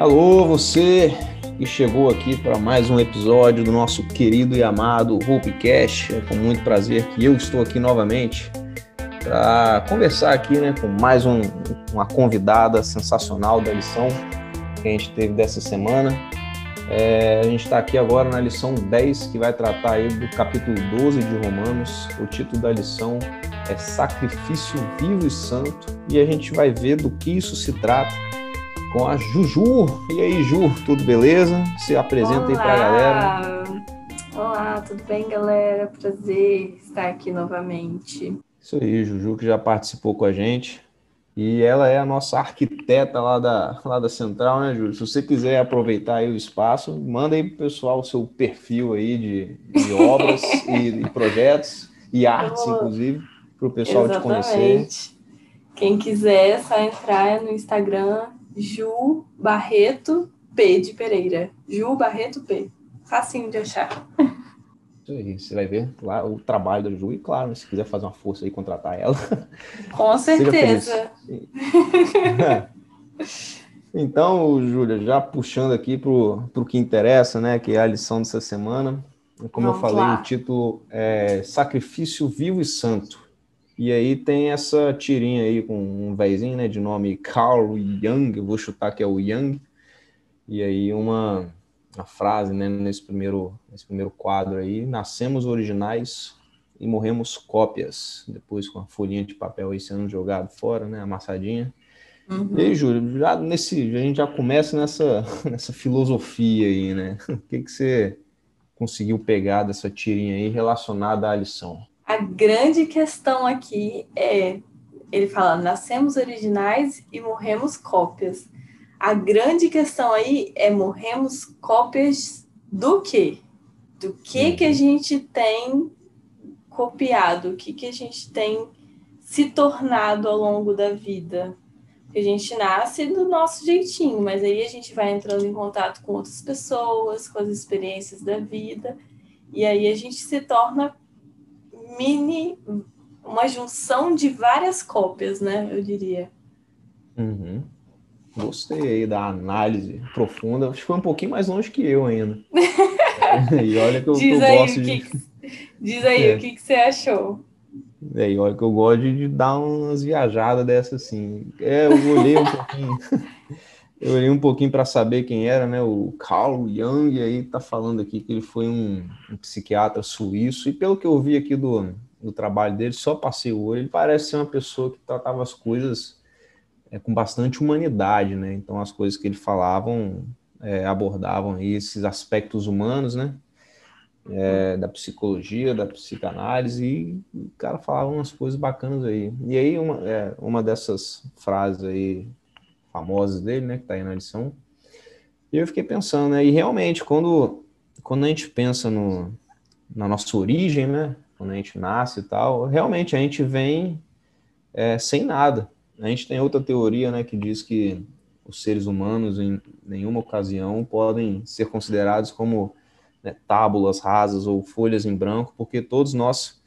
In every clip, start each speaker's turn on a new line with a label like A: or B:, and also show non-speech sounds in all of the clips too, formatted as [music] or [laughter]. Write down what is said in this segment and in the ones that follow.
A: Alô, você que chegou aqui para mais um episódio do nosso querido e amado Hoopcast. É com muito prazer que eu estou aqui novamente para conversar aqui né, com mais um, uma convidada sensacional da lição que a gente teve dessa semana. É, a gente está aqui agora na lição 10, que vai tratar aí do capítulo 12 de Romanos. O título da lição é Sacrifício Vivo e Santo, e a gente vai ver do que isso se trata com a Juju. E aí, Ju, tudo beleza? Se apresenta Olá. aí para a galera.
B: Olá, tudo bem, galera? Prazer estar aqui novamente.
A: Isso aí, Juju, que já participou com a gente. E ela é a nossa arquiteta lá da, lá da Central, né, Júlio? Se você quiser aproveitar aí o espaço, manda aí pro pessoal o seu perfil aí de, de [laughs] obras e, e, projetos e artes, oh, inclusive, para o pessoal exatamente. te conhecer.
B: Quem quiser, é só entrar no Instagram Ju Barreto P de Pereira. Ju Barreto P. Facinho de achar.
A: Isso aí, você vai ver lá o trabalho da Ju e, claro, se quiser fazer uma força aí, contratar ela.
B: Com [laughs] certeza. [laughs]
A: então, Júlia, já puxando aqui para o que interessa, né, que é a lição dessa semana. Como Vamos eu falei, lá. o título é Sacrifício Vivo e Santo. E aí tem essa tirinha aí com um vezinho, né, de nome Carl Young, eu vou chutar que é o Young. E aí uma a frase né, nesse, primeiro, nesse primeiro quadro aí, nascemos originais e morremos cópias, depois com a folhinha de papel aí sendo jogado fora, né, amassadinha. Uhum. E aí, Júlio, já nesse, a gente já começa nessa, [laughs] nessa filosofia aí, né? [laughs] O que, que você conseguiu pegar dessa tirinha aí relacionada à lição?
B: A grande questão aqui é, ele fala, nascemos originais e morremos cópias. A grande questão aí é morremos cópias do quê? Do que que a uhum. gente tem copiado, o que que a gente tem se tornado ao longo da vida. A gente nasce do nosso jeitinho, mas aí a gente vai entrando em contato com outras pessoas, com as experiências da vida, e aí a gente se torna mini, uma junção de várias cópias, né? Eu diria.
A: Uhum. Gostei aí da análise profunda. Acho que foi um pouquinho mais longe que eu ainda. [laughs] e olha que eu,
B: diz
A: que
B: eu
A: gosto
B: de. Que, diz aí é. o que, que você achou.
A: É, e olha que eu gosto de dar umas viajadas dessas assim. É, eu olhei um pouquinho. [laughs] eu olhei um pouquinho para saber quem era, né? O Carl Jung, aí tá falando aqui que ele foi um, um psiquiatra suíço, e pelo que eu vi aqui do, do trabalho dele, só passei o olho, ele parece ser uma pessoa que tratava as coisas é, com bastante humanidade, né? Então as coisas que ele falavam é, abordavam esses aspectos humanos, né? É, da psicologia, da psicanálise, e o cara falava umas coisas bacanas aí. E aí uma, é, uma dessas frases aí famosas dele, né, que tá aí na lição, e eu fiquei pensando, né, e realmente, quando, quando a gente pensa no, na nossa origem, né, quando a gente nasce e tal, realmente a gente vem é, sem nada, a gente tem outra teoria, né, que diz que os seres humanos, em nenhuma ocasião, podem ser considerados como né, tábulas rasas ou folhas em branco, porque todos nós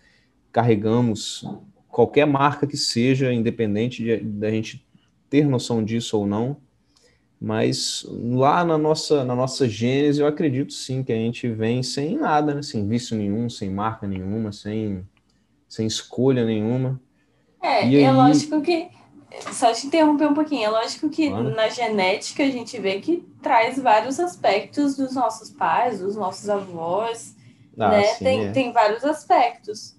A: carregamos qualquer marca que seja, independente da gente ter noção disso ou não, mas lá na nossa, na nossa gênese, eu acredito sim que a gente vem sem nada, né? sem vício nenhum, sem marca nenhuma, sem, sem escolha nenhuma.
B: É, e é aí... lógico que só te interromper um pouquinho. É lógico que na genética a gente vê que traz vários aspectos dos nossos pais, dos nossos avós, ah, né? Sim, tem, é. tem vários aspectos.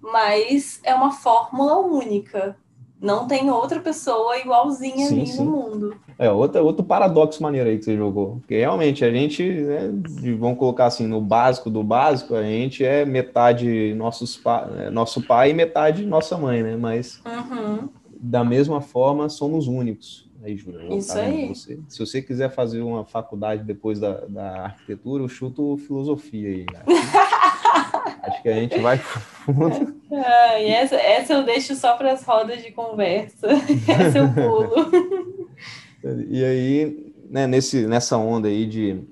B: Mas é uma fórmula única. Não tem outra pessoa igualzinha sim, a mim sim. no mundo.
A: É, outra, outro paradoxo maneiro aí que você jogou. Porque realmente a gente, né, vamos colocar assim, no básico do básico, a gente é metade nossos pa, é, nosso pai e metade nossa mãe, né? Mas
B: uhum
A: da mesma forma, somos únicos. Aí, Júlia,
B: Isso tá aí.
A: Você, se você quiser fazer uma faculdade depois da, da arquitetura, eu chuto filosofia aí. Acho, [laughs] acho que a gente vai [laughs] fundo.
B: Ah, e essa, essa eu deixo só para as rodas de conversa. [laughs] essa eu pulo.
A: e aí, né, nesse, nessa onda aí de,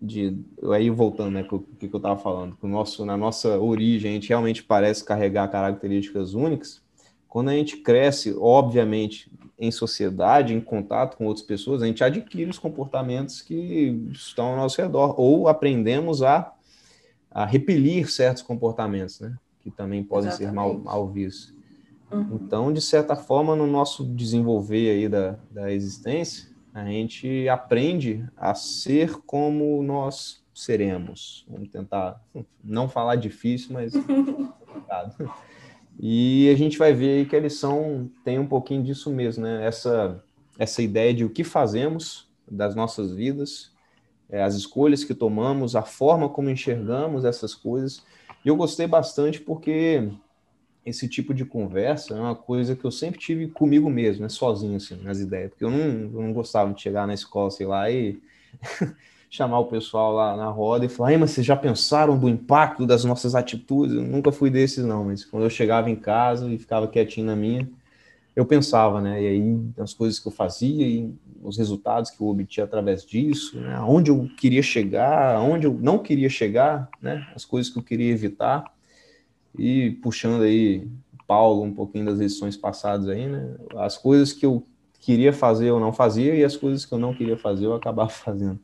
A: de aí voltando, né, o que, que eu estava falando, que o nosso, na nossa origem a gente realmente parece carregar características únicas, quando a gente cresce, obviamente, em sociedade, em contato com outras pessoas, a gente adquire os comportamentos que estão ao nosso redor, ou aprendemos a, a repelir certos comportamentos, né? Que também podem Exatamente. ser mal, mal vistos. Uhum. Então, de certa forma, no nosso desenvolver aí da, da existência, a gente aprende a ser como nós seremos. Vamos tentar não falar difícil, mas [laughs] E a gente vai ver que a lição tem um pouquinho disso mesmo, né? Essa, essa ideia de o que fazemos das nossas vidas, é, as escolhas que tomamos, a forma como enxergamos essas coisas. E eu gostei bastante porque esse tipo de conversa é uma coisa que eu sempre tive comigo mesmo, né? sozinho, assim, nas ideias. Porque eu não, eu não gostava de chegar na escola, sei lá, e [laughs] chamar o pessoal lá na roda e falar, mas vocês já pensaram do impacto das nossas atitudes? Eu nunca fui desses, não, mas quando eu chegava em casa e ficava quietinho na minha, eu pensava, né? E aí, as coisas que eu fazia e os resultados que eu obtinha através disso, né? Aonde eu queria chegar, aonde eu não queria chegar, né? As coisas que eu queria evitar. E puxando aí Paulo um pouquinho das lições passadas aí, né? As coisas que eu queria fazer eu não fazia e as coisas que eu não queria fazer eu acabava [laughs] fazendo.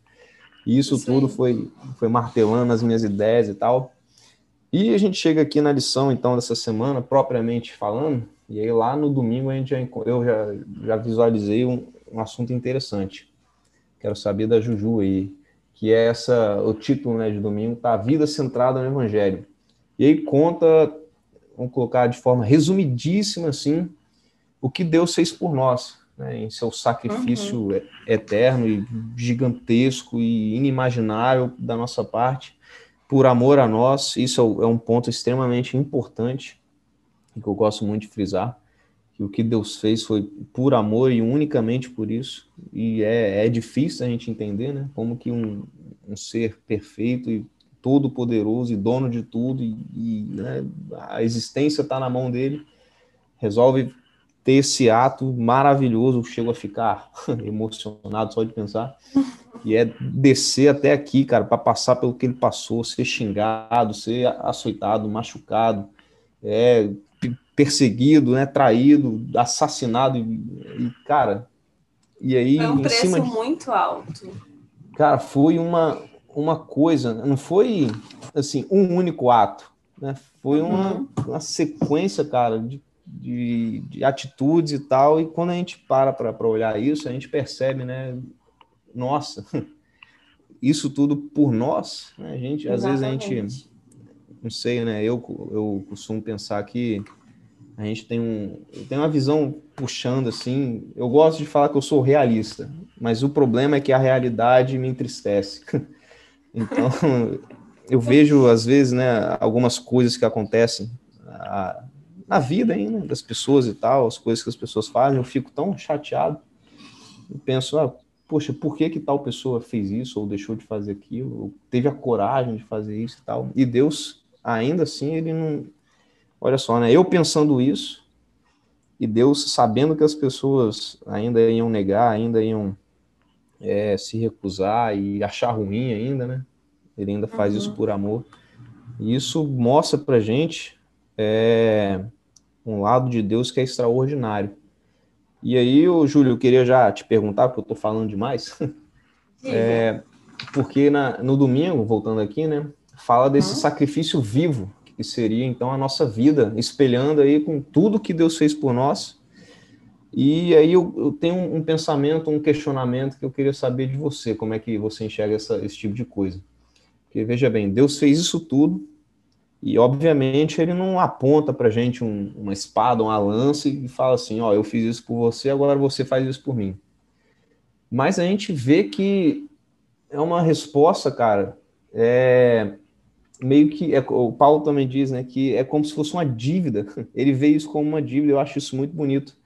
A: E isso, isso tudo foi, foi martelando as minhas ideias e tal. E a gente chega aqui na lição, então, dessa semana, propriamente falando, e aí lá no domingo a gente já, eu já, já visualizei um, um assunto interessante. Quero saber da Juju aí, que é essa, o título né, de domingo, tá? A vida centrada no Evangelho. E aí conta, vamos colocar de forma resumidíssima, assim, o que Deus fez por nós né, em seu sacrifício uhum. eterno e gigantesco e inimaginável da nossa parte, por amor a nós. Isso é, é um ponto extremamente importante e que eu gosto muito de frisar. Que o que Deus fez foi por amor e unicamente por isso. E é, é difícil a gente entender, né? Como que um, um ser perfeito e todo poderoso e dono de tudo e, e né, a existência está na mão dele resolve ter esse ato maravilhoso, chego a ficar [laughs] emocionado só de pensar, e é descer até aqui, cara, para passar pelo que ele passou, ser xingado, ser açoitado, machucado, é, perseguido, né, traído, assassinado, e, e cara, e aí...
B: Foi um preço de... muito alto.
A: Cara, foi uma, uma coisa, não foi, assim, um único ato, né, foi uma, uhum. uma sequência, cara, de de, de atitudes e tal, e quando a gente para para olhar isso, a gente percebe, né? Nossa, [laughs] isso tudo por nós, né? A gente, às vezes a gente, não sei, né? Eu, eu costumo pensar que a gente tem um tem uma visão puxando assim. Eu gosto de falar que eu sou realista, mas o problema é que a realidade me entristece. [laughs] Então, [laughs] eu vejo às vezes, né, algumas coisas que acontecem na vida ainda das pessoas e tal, as coisas que as pessoas fazem, eu fico tão chateado. Eu penso, ah, poxa, por que que tal pessoa fez isso ou deixou de fazer aquilo, ou teve a coragem de fazer isso e tal. E Deus, ainda assim, ele não Olha só, né? Eu pensando isso e Deus sabendo que as pessoas ainda iam negar, ainda iam é, se recusar e achar ruim ainda, né? Ele ainda faz uhum. isso por amor. E isso mostra pra gente é, um lado de Deus que é extraordinário. E aí, o Júlio, eu queria já te perguntar, porque eu estou falando demais, [laughs] é, porque na, no domingo, voltando aqui, né, fala desse uhum. sacrifício vivo, que seria então a nossa vida, espelhando aí com tudo que Deus fez por nós. E aí eu, eu tenho um, pensamento, um questionamento que eu queria saber de você, como é que você enxerga essa, esse tipo de coisa. Porque veja bem, Deus fez isso tudo, e, obviamente, ele não aponta para gente um, uma espada, uma lança e fala assim: Ó, eu fiz isso por você, agora você faz isso por mim. Mas a gente vê que é uma resposta, cara, é meio que. É, o Paulo também diz, né, que é como se fosse uma dívida. [laughs] Ele vê isso como uma dívida, eu acho isso muito bonito.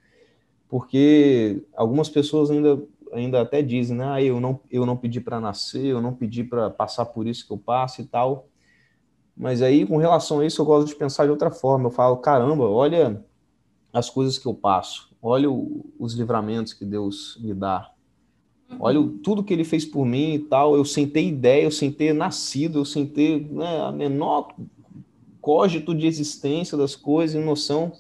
A: Porque algumas pessoas ainda, ainda até dizem, né, ah, eu não, eu não pedi para nascer, eu não pedi para passar por isso que eu passo e tal. Mas aí, com relação a isso, eu gosto de pensar de outra forma. Eu falo, caramba, olha as coisas que eu passo, olha o, os livramentos que Deus me dá, olha tudo que Ele fez por mim e tal. Eu sem ter ideia, eu sem ter nascido, eu sem ter né, a menor cógito de existência das coisas noção.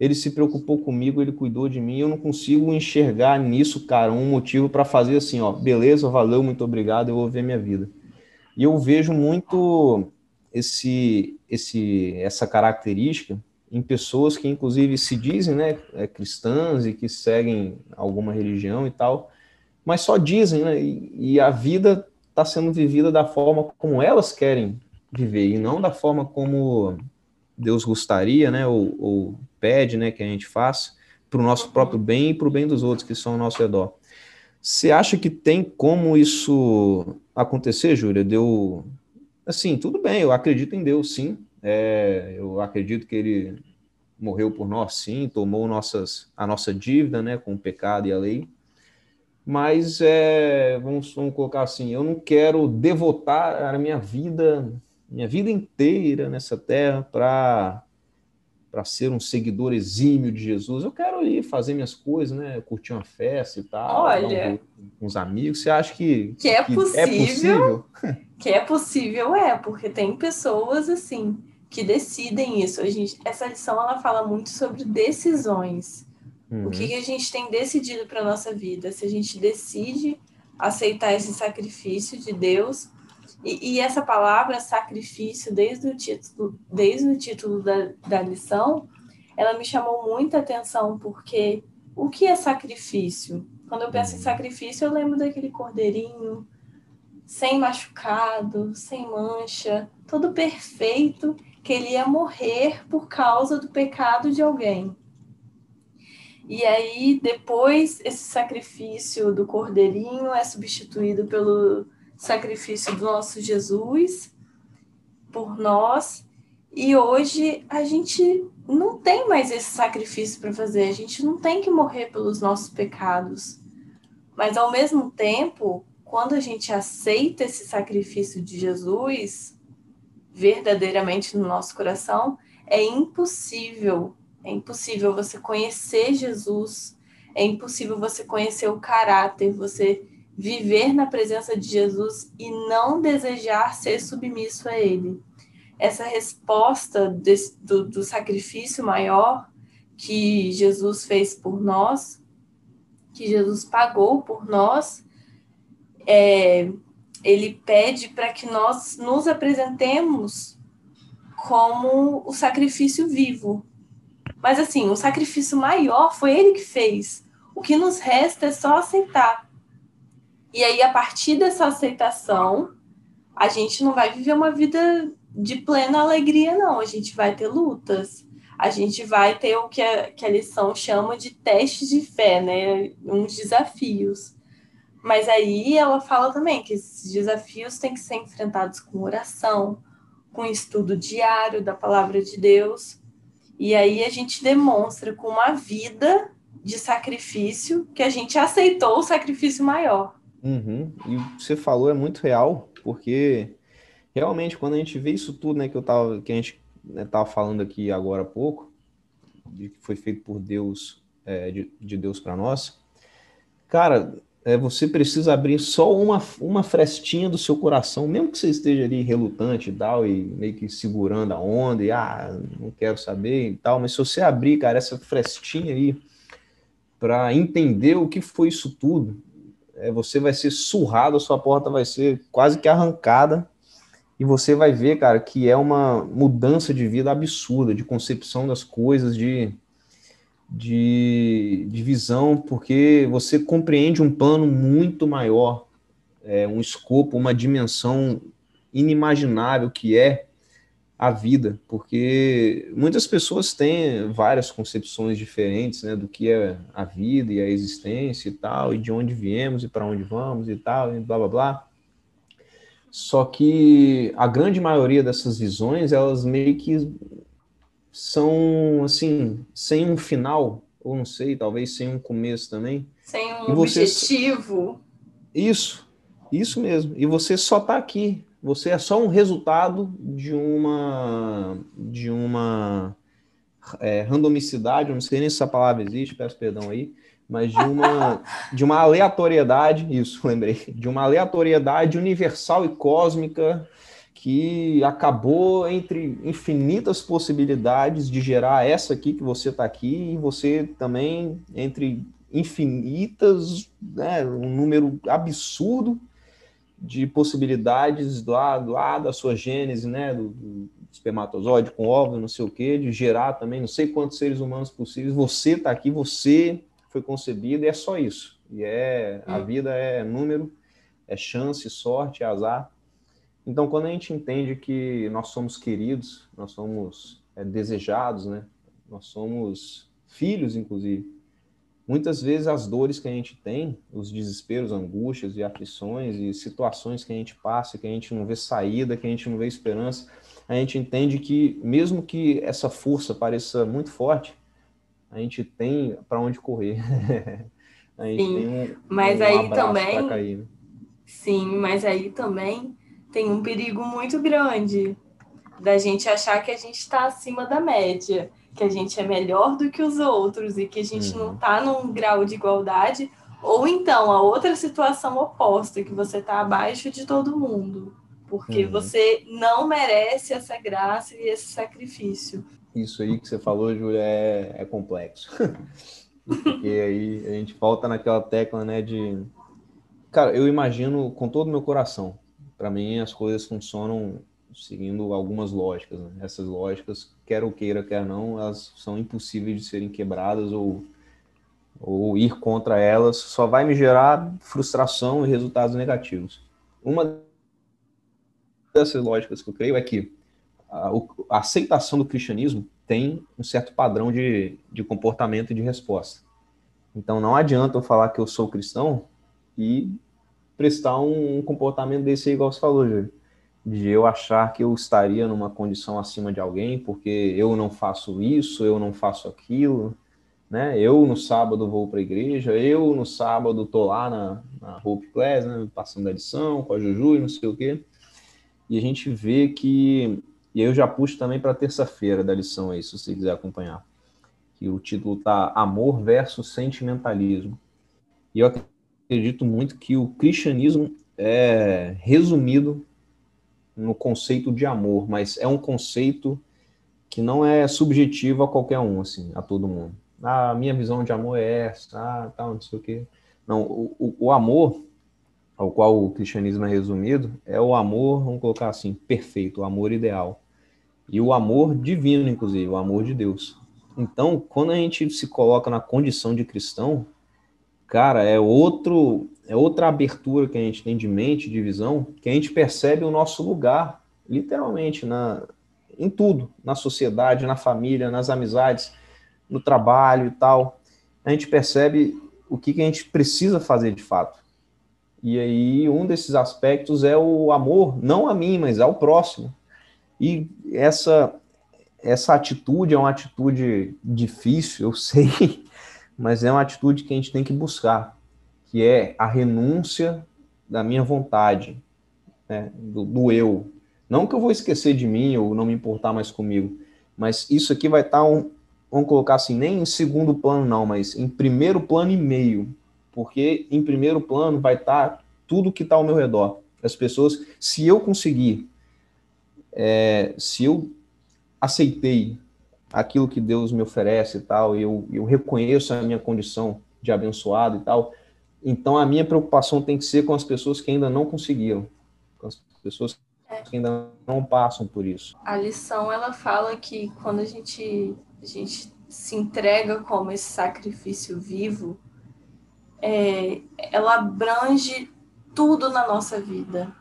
A: ele se preocupou comigo, ele cuidou de mim. Eu não consigo enxergar nisso, cara, um motivo para fazer assim, ó, beleza, valeu, muito obrigado, eu vou ver minha vida. E eu vejo muito esse, esse, essa característica em pessoas que, inclusive, se dizem né, é, cristãs e que seguem alguma religião e tal, mas só dizem, né? E, e a vida está sendo vivida da forma como elas querem viver e não da forma como Deus gostaria, né? Ou, ou pede, né? Que a gente faça para o nosso próprio bem e para o bem dos outros que são ao nosso redor. Você acha que tem como isso acontecer, Júlia? Deu assim, tudo bem, eu acredito em Deus, sim. É, eu acredito que ele morreu por nós, sim, tomou nossas, a nossa dívida, né, com o pecado e a lei. Mas é, vamos, vamos colocar assim, eu não quero devotar a minha vida, minha vida inteira nessa terra para para ser um seguidor exímio de Jesus. Eu quero ir fazer minhas coisas, né? Curtir uma festa e tal.
B: Olha,
A: um, com os amigos. Você acha que,
B: que, é, que possível, é possível? [laughs] Que é possível, é, porque tem pessoas assim que decidem isso. A gente, essa lição ela fala muito sobre decisões. Uhum. O que, que a gente tem decidido para nossa vida? Se a gente decide aceitar esse sacrifício de Deus e, e, essa palavra sacrifício, desde o título, desde o título da, da lição, ela me chamou muita atenção, porque o que é sacrifício? Quando eu penso em sacrifício, eu lembro daquele cordeirinho, sem machucado, sem mancha, todo perfeito, que ele ia morrer por causa do pecado de alguém. E aí, depois, esse sacrifício do cordeirinho é substituído pelo sacrifício do nosso Jesus por nós. E hoje a gente não tem mais esse sacrifício para fazer, a gente não tem que morrer pelos nossos pecados. Mas ao mesmo tempo, quando a gente aceita esse sacrifício de Jesus verdadeiramente no nosso coração, é impossível, é impossível você conhecer Jesus, é impossível você conhecer o caráter, você viver na presença de Jesus e não desejar ser submisso a Ele. Essa resposta do, do sacrifício maior que Jesus fez por nós, que Jesus pagou por nós, é, ele pede para que nós nos apresentemos como o sacrifício vivo. Mas assim, o sacrifício maior foi ele que fez. O que nos resta é só aceitar. E aí, a partir dessa aceitação, a gente não vai viver uma vida de plena alegria, não. A gente vai ter lutas. A gente vai ter o que a, que a lição chama de testes de fé, né? Uns desafios. Mas aí ela fala também que esses desafios têm que ser enfrentados com oração, com estudo diário da palavra de Deus. E aí a gente demonstra com uma vida de sacrifício que a gente aceitou o sacrifício maior.
A: Uhum. E o que você falou é muito real, porque realmente quando a gente vê isso tudo, né, que eu tava, que a gente né, tava falando aqui agora há pouco, de que foi feito por Deus, é, de, de, Deus para nós, cara, é, você precisa abrir só uma, uma frestinha do seu coração, mesmo que você esteja ali relutante e tal, e meio que segurando a onda, e ah, não quero saber e tal, mas se você abrir, cara, essa frestinha aí, para entender o que foi isso tudo, é, você vai ser surrado, a sua porta vai ser quase que arrancada, e você vai ver, cara, que é uma mudança de vida absurda, de concepção das coisas, de, de, de visão, porque você compreende um plano muito maior, é, um escopo, uma dimensão inimaginável que é a vida, porque muitas pessoas têm várias concepções diferentes, né, do que é a vida e a existência e tal, e de onde viemos e para onde vamos e tal, e blá blá blá. Só que a grande maioria dessas visões, elas meio que são assim, sem um final, ou não sei, talvez sem um começo também.
B: Sem um objetivo.
A: Isso, isso mesmo. E você só está aqui você é só um resultado de uma de uma é, randomicidade, não sei nem se essa palavra existe, peço perdão aí, mas de uma de uma aleatoriedade, isso, [laughs] lembrei, de uma aleatoriedade universal e cósmica que acabou entre infinitas possibilidades de gerar essa aqui que você está aqui e você também entre infinitas, né, um número absurdo de possibilidades lá, lá da sua gênese, né, do, do espermatozoide com óvulo, não sei o quê, de gerar também não sei quantos seres humanos possíveis. Você está aqui, você foi concebido e é só isso. E é a vida é número, é chance, sorte, é azar. Então, quando a gente entende que nós somos queridos, nós somos é, desejados, né? Nós somos filhos, inclusive. Muitas vezes as dores que a gente tem, os desesperos, angústias e aflições e situações que a gente passa, que a gente não vê saída, que a gente não vê esperança, a gente entende que mesmo que essa força pareça muito forte, a gente tem para onde correr. [laughs]
B: a gente sim, tem um, mas um aí também cair, né? Sim, mas aí também tem um perigo muito grande da gente achar que a gente está acima da média, que a gente é melhor do que os outros e que a gente uhum. não está num grau de igualdade, ou então a outra situação oposta, que você está abaixo de todo mundo, porque uhum. você não merece essa graça e esse sacrifício.
A: Isso aí que você falou, Júlia, é, é complexo. [laughs] porque aí a gente volta naquela tecla, né, de... Cara, eu imagino com todo o meu coração, para mim as coisas funcionam seguindo algumas lógicas. Né? Essas lógicas, quer ou queira, quer não, elas são impossíveis de serem quebradas ou, ou ir contra elas só vai me gerar frustração e resultados negativos. Uma dessas lógicas que eu creio é que a, a aceitação do cristianismo tem um certo padrão de, de comportamento e de resposta. Então não adianta eu falar que eu sou cristão e prestar um, um comportamento desse igual você falou, Júlio. De eu achar que eu estaria numa condição acima de alguém porque eu não faço isso, eu não faço aquilo, né? Eu no sábado vou para a igreja, eu no sábado tô lá na, na Hope Class, né? Passando a lição com a Juju e não sei o quê. E a gente vê que. E aí eu já puxo também para terça-feira da lição aí, se você quiser acompanhar. Que o título tá Amor versus Sentimentalismo. E eu acredito muito que o cristianismo é resumido no conceito de amor, mas é um conceito que não é subjetivo a qualquer um, assim, a todo mundo. Ah, a minha visão de amor é essa, ah, tal, não sei o quê. Não, o, o amor, ao qual o cristianismo é resumido, é o amor, vamos colocar assim, perfeito, o amor ideal. E o amor divino, inclusive, o amor de Deus. Então, quando a gente se coloca na condição de cristão, cara, é outro, é outra abertura que a gente tem de mente, de visão, que a gente percebe o nosso lugar, literalmente, na, em tudo, na sociedade, na família, nas amizades, no trabalho e tal. A gente percebe o que, que a gente precisa fazer de fato. E aí, um desses aspectos é o amor, não a mim, mas ao próximo. E essa, essa atitude é uma atitude difícil, eu [laughs] sei, mas é uma atitude que a gente tem que buscar, que é a renúncia da minha vontade, né, do, do, eu. Não que eu vou esquecer de mim ou não me importar mais comigo, mas isso aqui vai estar, tá um, vamos colocar assim, nem em segundo plano não, mas em primeiro plano e meio, porque em primeiro plano vai estar tá tudo que está ao meu redor. As pessoas, se eu conseguir, é, se eu aceitei aquilo que Deus me oferece e tal, eu, eu reconheço a minha condição de abençoado e tal, então a minha preocupação tem que ser com as pessoas que ainda não conseguiram, com as pessoas que ainda não passam por isso.
B: A lição ela fala que quando a gente a gente se entrega como esse sacrifício vivo, é, ela abrange tudo na nossa vida.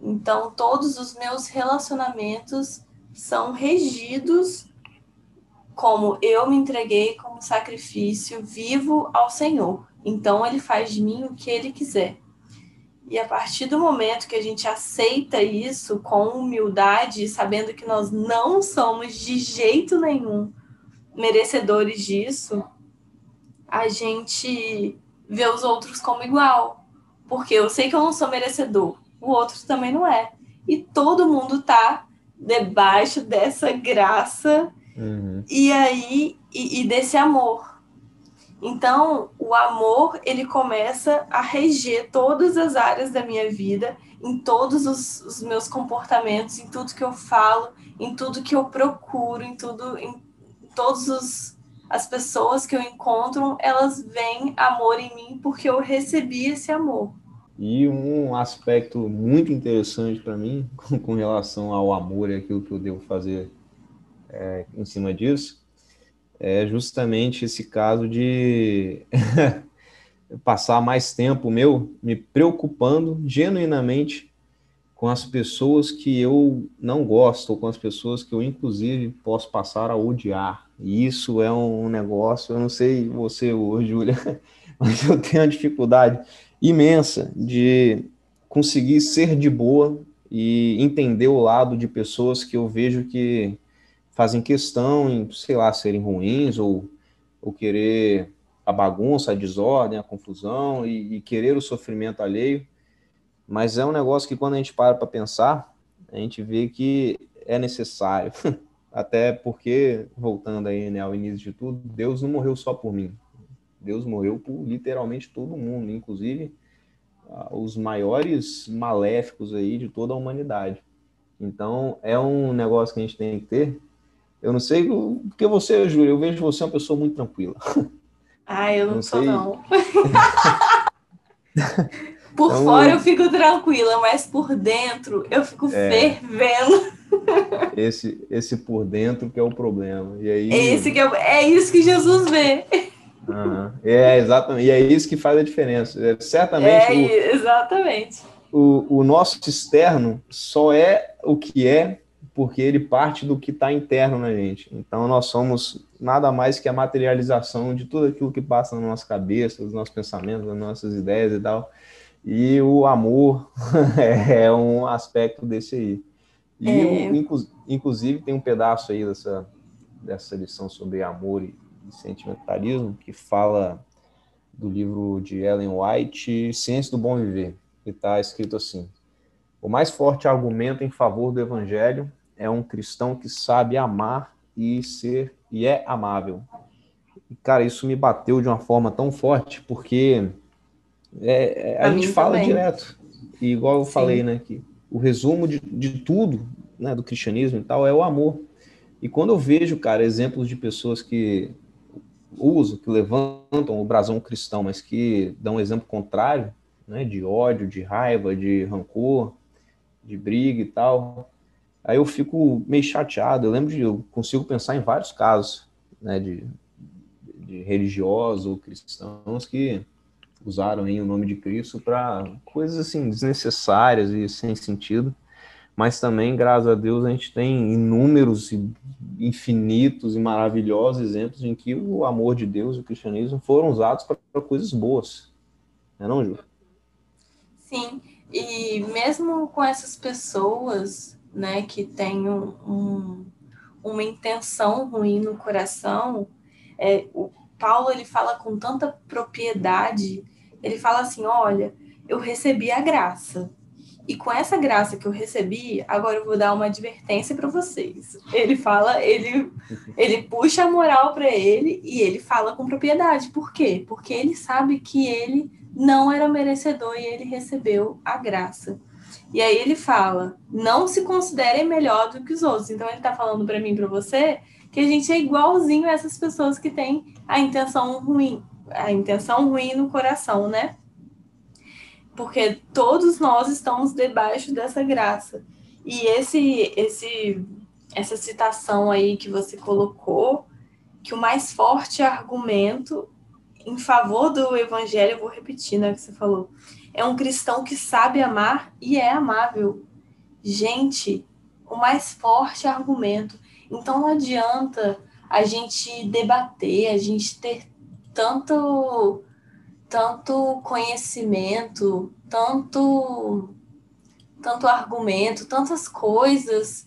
B: Então todos os meus relacionamentos são regidos como eu me entreguei como sacrifício vivo ao Senhor. Então ele faz de mim o que ele quiser. E a partir do momento que a gente aceita isso com humildade, sabendo que nós não somos de jeito nenhum merecedores disso, a gente vê os outros como igual. Porque eu sei que eu não sou merecedor, o outro também não é. E todo mundo tá debaixo dessa graça Uhum. E aí, e, e desse amor. Então, o amor, ele começa a reger todas as áreas da minha vida, em todos os, os, meus comportamentos, em tudo que eu falo, em tudo que eu procuro, em tudo, em todos os as pessoas que eu encontro, elas veem amor em mim porque eu recebi esse amor.
A: E um aspecto muito interessante para mim [laughs] com, relação ao amor e aquilo que eu devo fazer é, em cima disso é justamente esse caso de [laughs] passar mais tempo meu me preocupando genuinamente com as pessoas que eu não gosto, ou com as pessoas que eu, inclusive, posso passar a odiar. E isso é um negócio, eu não sei você hoje, [laughs] Júlia, mas eu tenho uma dificuldade imensa de conseguir ser de boa e entender o lado de pessoas que eu vejo que fazem questão em, sei lá, serem ruins ou, ou querer a bagunça, a desordem, a confusão e, e querer o sofrimento alheio. Mas é um negócio que quando a gente para para pensar, a gente vê que é necessário. [laughs] Até porque, voltando aí né, ao início de tudo, Deus não morreu só por mim. Deus morreu por literalmente todo mundo, inclusive os maiores maléficos aí de toda a humanidade. Então, é um negócio que a gente tem que ter. Eu não sei, porque você, Júlia, eu vejo você uma pessoa muito tranquila.
B: Ah, eu não, não sou, sei. não. [laughs] por então, fora eu fico tranquila, mas por dentro eu fico é, fervendo. [laughs]
A: Esse, esse por dentro que é o problema. E aí,
B: esse que é, é isso que Jesus vê.
A: Uhum. É, exatamente. E é isso que faz a diferença. É, certamente. É,
B: o, exatamente.
A: O, o nosso externo só é o que é porque ele parte do que está interno na gente. Então, nós somos nada mais que a materialização de tudo aquilo que passa na nossa cabeça, dos nossos pensamentos, das nossas ideias e tal. E o amor [laughs] é um aspecto desse aí. E, é... inclu inclusive, tem um pedaço aí dessa, dessa lição sobre amor e, e sentimentalismo que fala do livro de Ellen White, Ciência do Bom Viver, que está escrito assim: O mais forte argumento em favor do evangelho é um cristão que sabe amar e ser e é amável. E, cara, isso me bateu de uma forma tão forte, porque é, é a, a gente fala também. direto. E igual eu Sim. falei, né, que o resumo de, de tudo, né, do cristianismo e tal, é o amor. E quando eu vejo, cara, exemplos de pessoas que usam, que levantam o brasão cristão, mas que dão um exemplo contrário, né, de ódio, de raiva, de rancor, de briga e tal, aí eu fico meio chateado. Eu lembro de, eu consigo pensar em vários casos, né, de, de religiosos cristãos que usaram o nome de Cristo para coisas assim desnecessárias e sem sentido. Mas também, graças a Deus, a gente tem inúmeros e infinitos e maravilhosos exemplos em que o amor de Deus e o cristianismo foram usados para coisas boas. Não é não, Ju?
B: Sim, e mesmo com essas pessoas, né, que têm um, um, uma intenção ruim no coração, é, o Paulo ele fala com tanta propriedade ele fala assim: olha, eu recebi a graça. E com essa graça que eu recebi, agora eu vou dar uma advertência para vocês. Ele fala, ele, ele puxa a moral para ele e ele fala com propriedade. Por quê? Porque ele sabe que ele não era merecedor e ele recebeu a graça. E aí ele fala: não se considerem melhor do que os outros. Então ele está falando para mim, para você, que a gente é igualzinho a essas pessoas que têm a intenção ruim, a intenção ruim no coração, né? Porque todos nós estamos debaixo dessa graça. E esse esse essa citação aí que você colocou, que o mais forte argumento em favor do evangelho, eu vou repetir, né, que você falou, é um cristão que sabe amar e é amável. Gente, o mais forte argumento. Então não adianta a gente debater, a gente ter tanto tanto conhecimento, tanto tanto argumento, tantas coisas,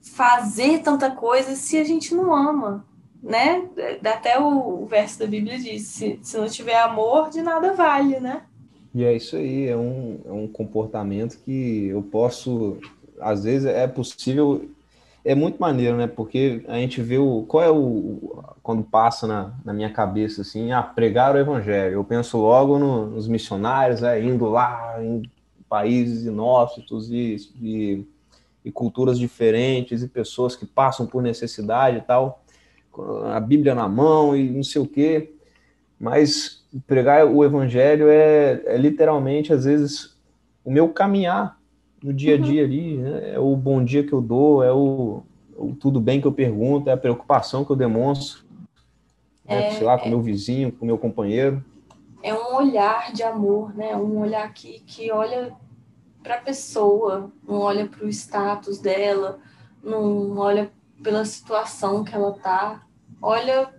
B: fazer tanta coisa se a gente não ama, né? Até o, verso da Bíblia diz: se, se não tiver amor, de nada vale, né?
A: E é isso aí, é um, é um comportamento que eu posso, às vezes é possível é muito maneiro, né? Porque a gente vê o. Qual é o. Quando passa na, na minha cabeça, assim, ah, pregar o evangelho. Eu penso logo no, nos missionários, é, indo lá, países inóspitos e, e, e, culturas diferentes e pessoas que passam por necessidade e tal, a Bíblia na mão e não sei o quê, mas pregar o evangelho é, é literalmente, às vezes, o meu caminhar no dia a uhum. dia ali, né? é o bom dia que eu dou, é o, o, tudo bem que eu pergunto, é a preocupação que eu demonstro, né? é, sei lá, com o é, meu vizinho, com o meu companheiro.
B: É um olhar de amor, né? Um olhar que, que olha para a pessoa, não olha para o status dela, não olha pela situação que ela tá, olha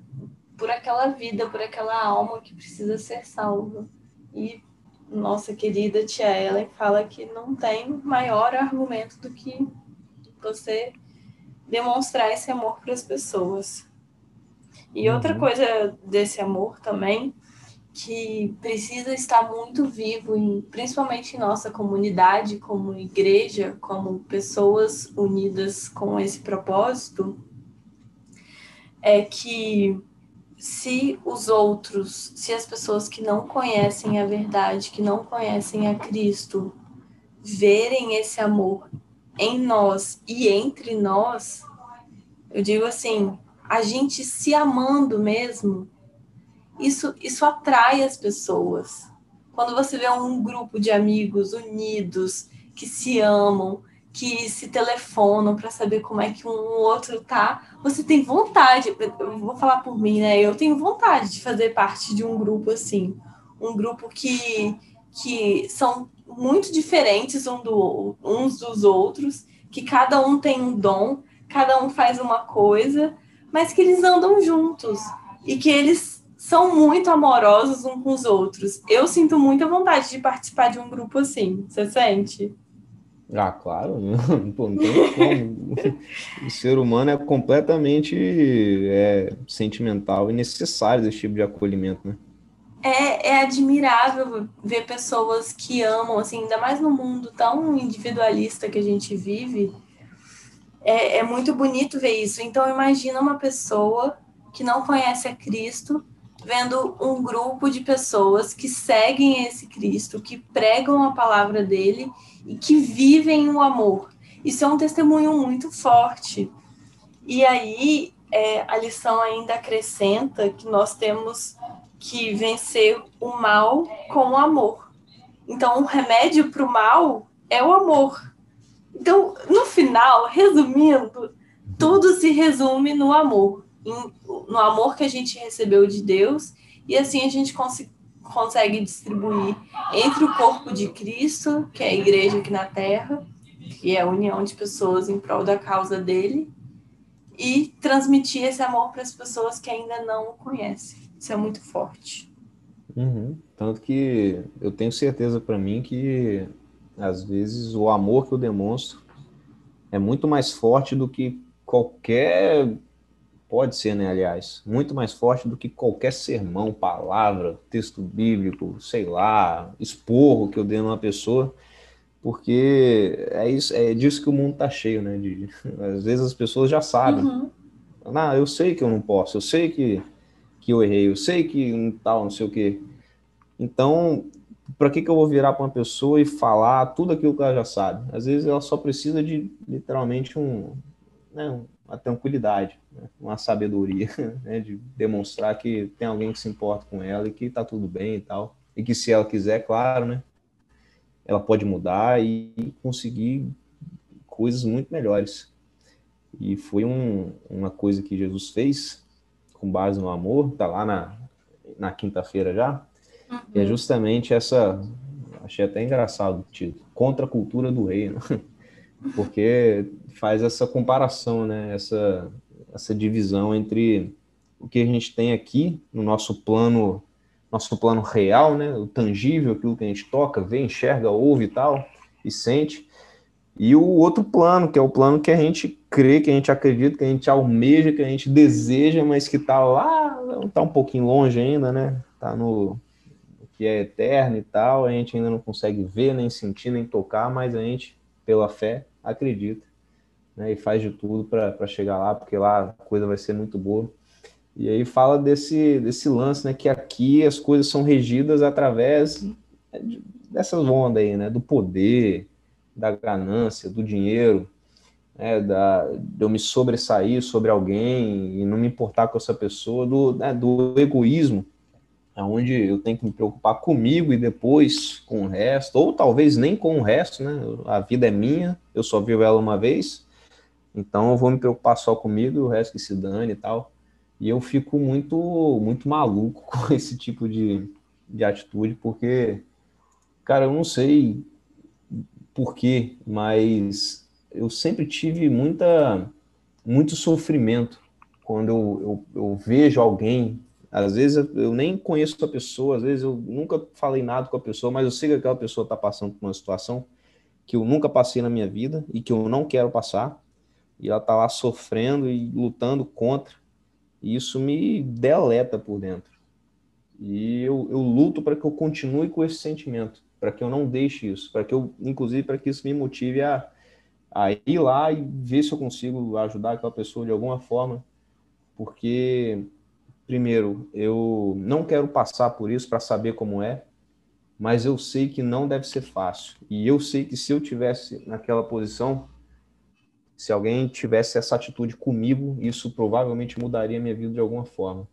B: por aquela vida, por aquela alma que precisa ser salva. E nossa querida tia Ellen fala que não tem maior argumento do que você demonstrar esse amor para as pessoas. E uhum. outra coisa desse amor também, que precisa estar muito vivo, em, principalmente em nossa comunidade, como igreja, como pessoas unidas com esse propósito, é que se os outros, se as pessoas que não conhecem a verdade, que não conhecem a Cristo, verem esse amor em nós e entre nós, eu digo assim, a gente se amando mesmo, isso, isso atrai as pessoas. Quando você vê um grupo de amigos unidos, que se amam, que se telefonam para saber como é que um outro tá, você tem vontade, eu vou falar por mim, né? Eu tenho vontade de fazer parte de um grupo assim, um grupo que, que são muito diferentes um do, uns dos outros, que cada um tem um dom, cada um faz uma coisa, mas que eles andam juntos e que eles são muito amorosos uns com os outros. Eu sinto muita vontade de participar de um grupo assim. Você sente?
A: Ah, claro, [laughs] Pô, não tem como. [laughs] o ser humano é completamente é, sentimental e necessário desse tipo de acolhimento, né?
B: É, é admirável ver pessoas que amam, assim, ainda mais no mundo tão individualista que a gente vive. É, é muito bonito ver isso. Então, imagina uma pessoa que não conhece a Cristo vendo um grupo de pessoas que seguem esse Cristo, que pregam a palavra dele e que vivem o amor. Isso é um testemunho muito forte. E aí é, a lição ainda acrescenta que nós temos que vencer o mal com o amor. Então, o remédio para o mal é o amor. Então, no final, resumindo, tudo se resume no amor no amor que a gente recebeu de Deus, e assim a gente cons consegue distribuir entre o corpo de Cristo, que é a igreja aqui na Terra, que é a união de pessoas em prol da causa dele, e transmitir esse amor para as pessoas que ainda não o conhecem. Isso é muito forte.
A: Uhum. Tanto que eu tenho certeza para mim que às vezes o amor que eu demonstro é muito mais forte do que qualquer pode ser, né, aliás, muito mais forte do que qualquer sermão, palavra, texto bíblico, sei lá, esporro que eu dei numa pessoa, porque é isso, é disso que o mundo tá cheio, né? De, [laughs] às vezes as pessoas já sabem. Uhum. Ah, eu sei que eu não posso, eu sei que, que eu errei, eu sei que tal, não sei o quê. Então, para que, que eu vou virar para uma pessoa e falar tudo aquilo que ela já sabe? Às vezes ela só precisa de literalmente um, né, uma tranquilidade, né? uma sabedoria, [laughs] né? de demonstrar que tem alguém que se importa com ela e que está tudo bem e tal. E que se ela quiser, claro, né? Ela pode mudar e conseguir coisas muito melhores. E foi um, uma coisa que Jesus fez com base no amor, tá lá na, na quinta-feira já, uhum. e é justamente essa, achei até engraçado o título, Contra a Cultura do Reino. [laughs] porque faz essa comparação, né? Essa, essa divisão entre o que a gente tem aqui no nosso plano, nosso plano real, né? O tangível, aquilo que a gente toca, vê, enxerga, ouve e tal, e sente, e o outro plano, que é o plano que a gente crê, que a gente acredita, que a gente almeja, que a gente deseja, mas que está lá, está um pouquinho longe ainda, né? Está no que é eterno e tal, a gente ainda não consegue ver, nem sentir, nem tocar, mas a gente, pela fé, acredita né, e faz de tudo para chegar lá, porque lá a coisa vai ser muito boa. E aí fala desse, desse lance, né, que aqui as coisas são regidas através dessas ondas aí, né? Do poder, da ganância, do dinheiro, né? da, de eu me sobressair sobre alguém e não me importar com essa pessoa, do, né? do egoísmo, onde eu tenho que me preocupar comigo e depois com o resto, ou talvez nem com o resto, né? A vida é minha, eu só vivo ela uma vez, então eu vou me preocupar só comigo e o resto que se dane e tal. E eu fico muito, muito maluco [laughs] com esse tipo de, de atitude, porque, cara, eu não sei porquê, mas eu sempre tive muita, muito sofrimento quando eu, eu, eu vejo alguém. Às vezes eu nem conheço a pessoa, às vezes eu nunca falei nada com a pessoa, mas eu sei que aquela pessoa está passando por uma situação que eu nunca passei na minha vida e que eu não quero passar, e ela está lá sofrendo e lutando contra, e isso me deleta por dentro. E eu, eu luto para que eu continue com esse sentimento, para que eu não deixe isso, para que eu, inclusive, para que isso me motive a, a ir lá e ver se eu consigo ajudar aquela pessoa de alguma forma, porque, primeiro, eu não quero passar por isso para saber como é, mas eu sei que não deve ser fácil. E eu sei que se eu tivesse naquela posição, se alguém tivesse essa atitude comigo, isso provavelmente mudaria minha vida de alguma forma.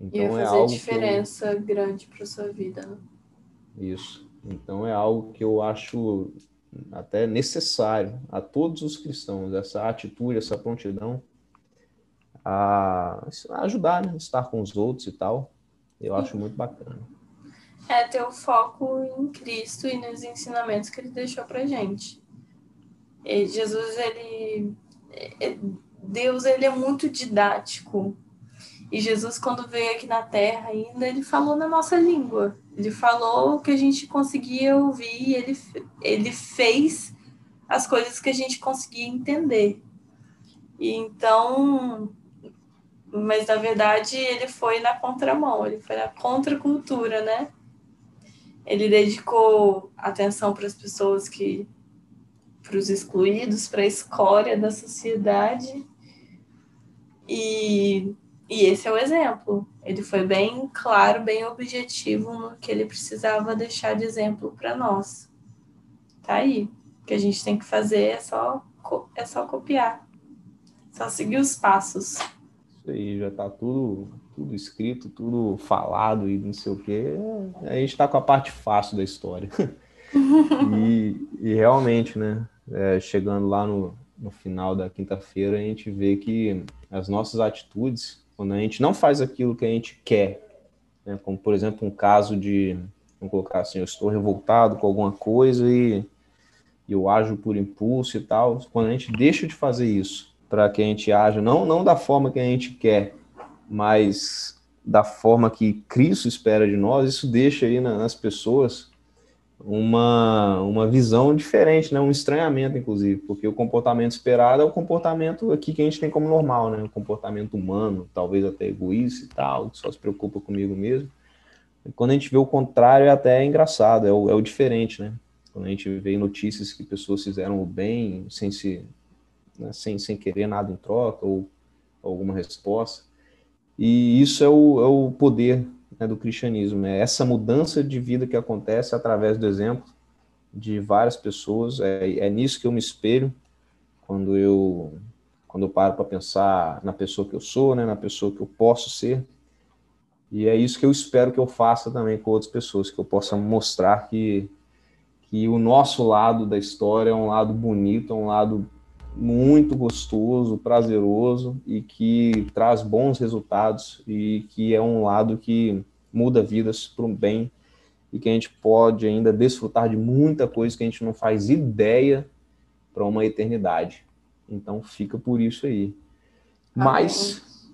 B: Então Ia é fazer é algo diferença eu... grande para sua vida. Né?
A: Isso. Então é algo que eu acho até necessário a todos os cristãos, essa atitude, essa prontidão a, ajudar, né? estar com os outros e tal. Eu acho muito bacana.
B: É ter o foco em Cristo e nos ensinamentos que ele deixou pra gente. E Jesus, ele. É, Deus, ele é muito didático e Jesus, quando veio aqui na Terra ainda, ele falou na nossa língua. Ele falou o que a gente conseguia ouvir, ele, ele fez as coisas que a gente conseguia entender. E então, mas na verdade ele foi na contramão, ele foi na contracultura, né? Ele dedicou atenção para as pessoas que para os excluídos, para a escória da sociedade. E e esse é o exemplo. Ele foi bem claro, bem objetivo no que ele precisava deixar de exemplo para nós. Tá aí. O que a gente tem que fazer é só, é só copiar. Só seguir os passos.
A: Isso aí, já tá tudo, tudo escrito, tudo falado e não sei o quê. A gente tá com a parte fácil da história. [laughs] e, e, realmente, né? É, chegando lá no, no final da quinta-feira, a gente vê que as nossas atitudes quando a gente não faz aquilo que a gente quer, né? como por exemplo um caso de, vamos colocar assim, eu estou revoltado com alguma coisa e eu ajo por impulso e tal, quando a gente deixa de fazer isso para que a gente haja, não, não da forma que a gente quer, mas da forma que Cristo espera de nós, isso deixa aí nas pessoas uma, uma visão diferente, né? um estranhamento, inclusive, porque o comportamento esperado é o comportamento aqui que a gente tem como normal, né? o comportamento humano, talvez até egoísta e tal, que só se preocupa comigo mesmo. E quando a gente vê o contrário, é até engraçado, é o, é o diferente, né? Quando a gente vê notícias que pessoas fizeram o bem sem, se, né? sem, sem querer nada em troca ou alguma resposta. E isso é o, é o poder né, do cristianismo. É essa mudança de vida que acontece através do exemplo de várias pessoas. É, é nisso que eu me espelho quando eu quando eu paro para pensar na pessoa que eu sou, né, na pessoa que eu posso ser. E é isso que eu espero que eu faça também com outras pessoas, que eu possa mostrar que, que o nosso lado da história é um lado bonito, é um lado muito gostoso, prazeroso e que traz bons resultados e que é um lado que muda vidas para um bem e que a gente pode ainda desfrutar de muita coisa que a gente não faz ideia para uma eternidade. Então fica por isso aí. Mas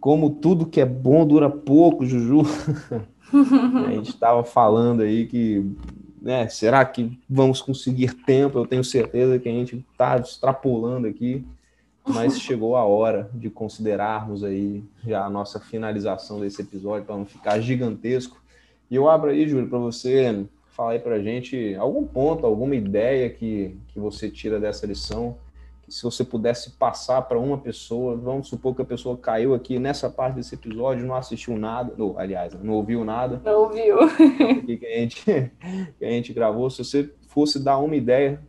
A: como tudo que é bom dura pouco, Juju, [laughs] a gente estava falando aí que, né, será que vamos conseguir tempo? Eu tenho certeza que a gente está extrapolando aqui mas [laughs] chegou a hora de considerarmos aí já a nossa finalização desse episódio para não ficar gigantesco. E eu abro aí, Júlio, para você falar aí para a gente algum ponto, alguma ideia que, que você tira dessa lição, se você pudesse passar para uma pessoa, vamos supor que a pessoa caiu aqui nessa parte desse episódio, não assistiu nada, ou, aliás, não ouviu nada.
B: Não ouviu. [laughs]
A: que a gente, que a gente gravou. Se você fosse dar uma ideia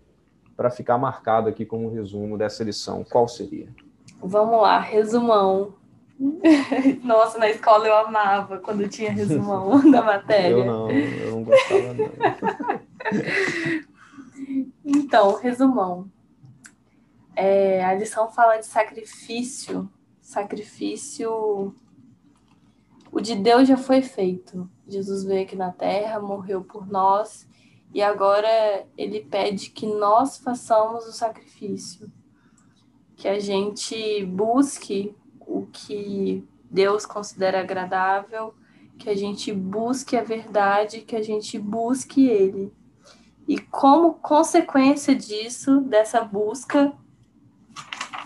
A: para ficar marcado aqui como resumo dessa lição, qual seria?
B: Vamos lá, resumão. [laughs] Nossa, na escola eu amava quando tinha resumão [laughs] da matéria.
A: Eu não, eu não gostava não.
B: então, resumão. É, a lição fala de sacrifício. Sacrifício. O de Deus já foi feito. Jesus veio aqui na terra, morreu por nós, e agora ele pede que nós façamos o sacrifício. Que a gente busque o que Deus considera agradável, que a gente busque a verdade, que a gente busque Ele. E como consequência disso, dessa busca,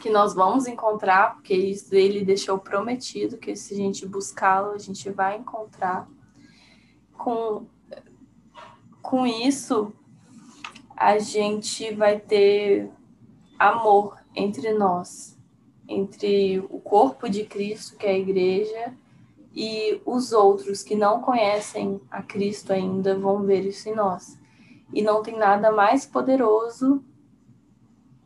B: que nós vamos encontrar, porque ele deixou prometido que se a gente buscá-lo, a gente vai encontrar. Com, com isso, a gente vai ter amor entre nós, entre o corpo de Cristo, que é a igreja, e os outros que não conhecem a Cristo ainda vão ver isso em nós. E não tem nada mais poderoso,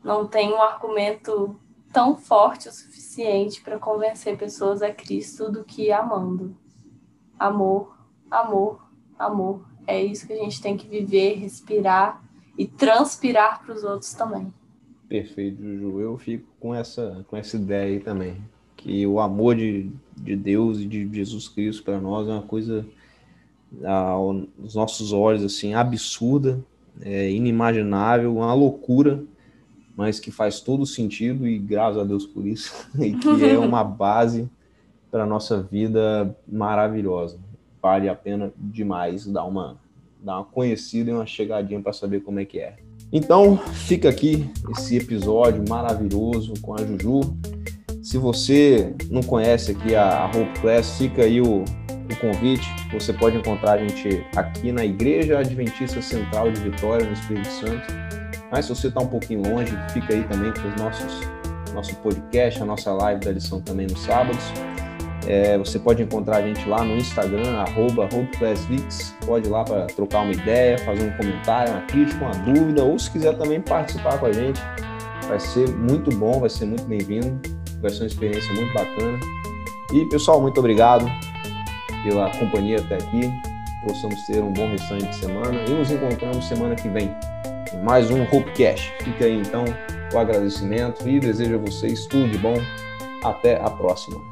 B: não tem um argumento tão forte o suficiente para convencer pessoas a Cristo do que amando. Amor, amor, amor. É isso que a gente tem que viver, respirar e transpirar para os outros também.
A: Perfeito, Juju. Eu fico com essa, com essa ideia aí também. Que o amor de, de Deus e de Jesus Cristo para nós é uma coisa, aos nossos olhos, assim, absurda, é, inimaginável, uma loucura mas que faz todo sentido e graças a Deus por isso, [laughs] e que é uma [laughs] base para a nossa vida maravilhosa. Vale a pena demais dar uma, dar uma conhecida e uma chegadinha para saber como é que é. Então, fica aqui esse episódio maravilhoso com a Juju. Se você não conhece aqui a, a Hope Class, fica aí o, o convite. Você pode encontrar a gente aqui na Igreja Adventista Central de Vitória, no Espírito Santo mas se você está um pouquinho longe, fica aí também com os nossos nosso podcast, a nossa live da lição também nos sábados. É, você pode encontrar a gente lá no Instagram, arroba Pode ir lá para trocar uma ideia, fazer um comentário, uma crítica, uma dúvida, ou se quiser também participar com a gente. Vai ser muito bom, vai ser muito bem-vindo, vai ser uma experiência muito bacana. E, pessoal, muito obrigado pela companhia até aqui. Possamos ter um bom restante de semana e nos encontramos semana que vem mais um Hopecast. Fica aí então o agradecimento e desejo a vocês tudo de bom. Até a próxima.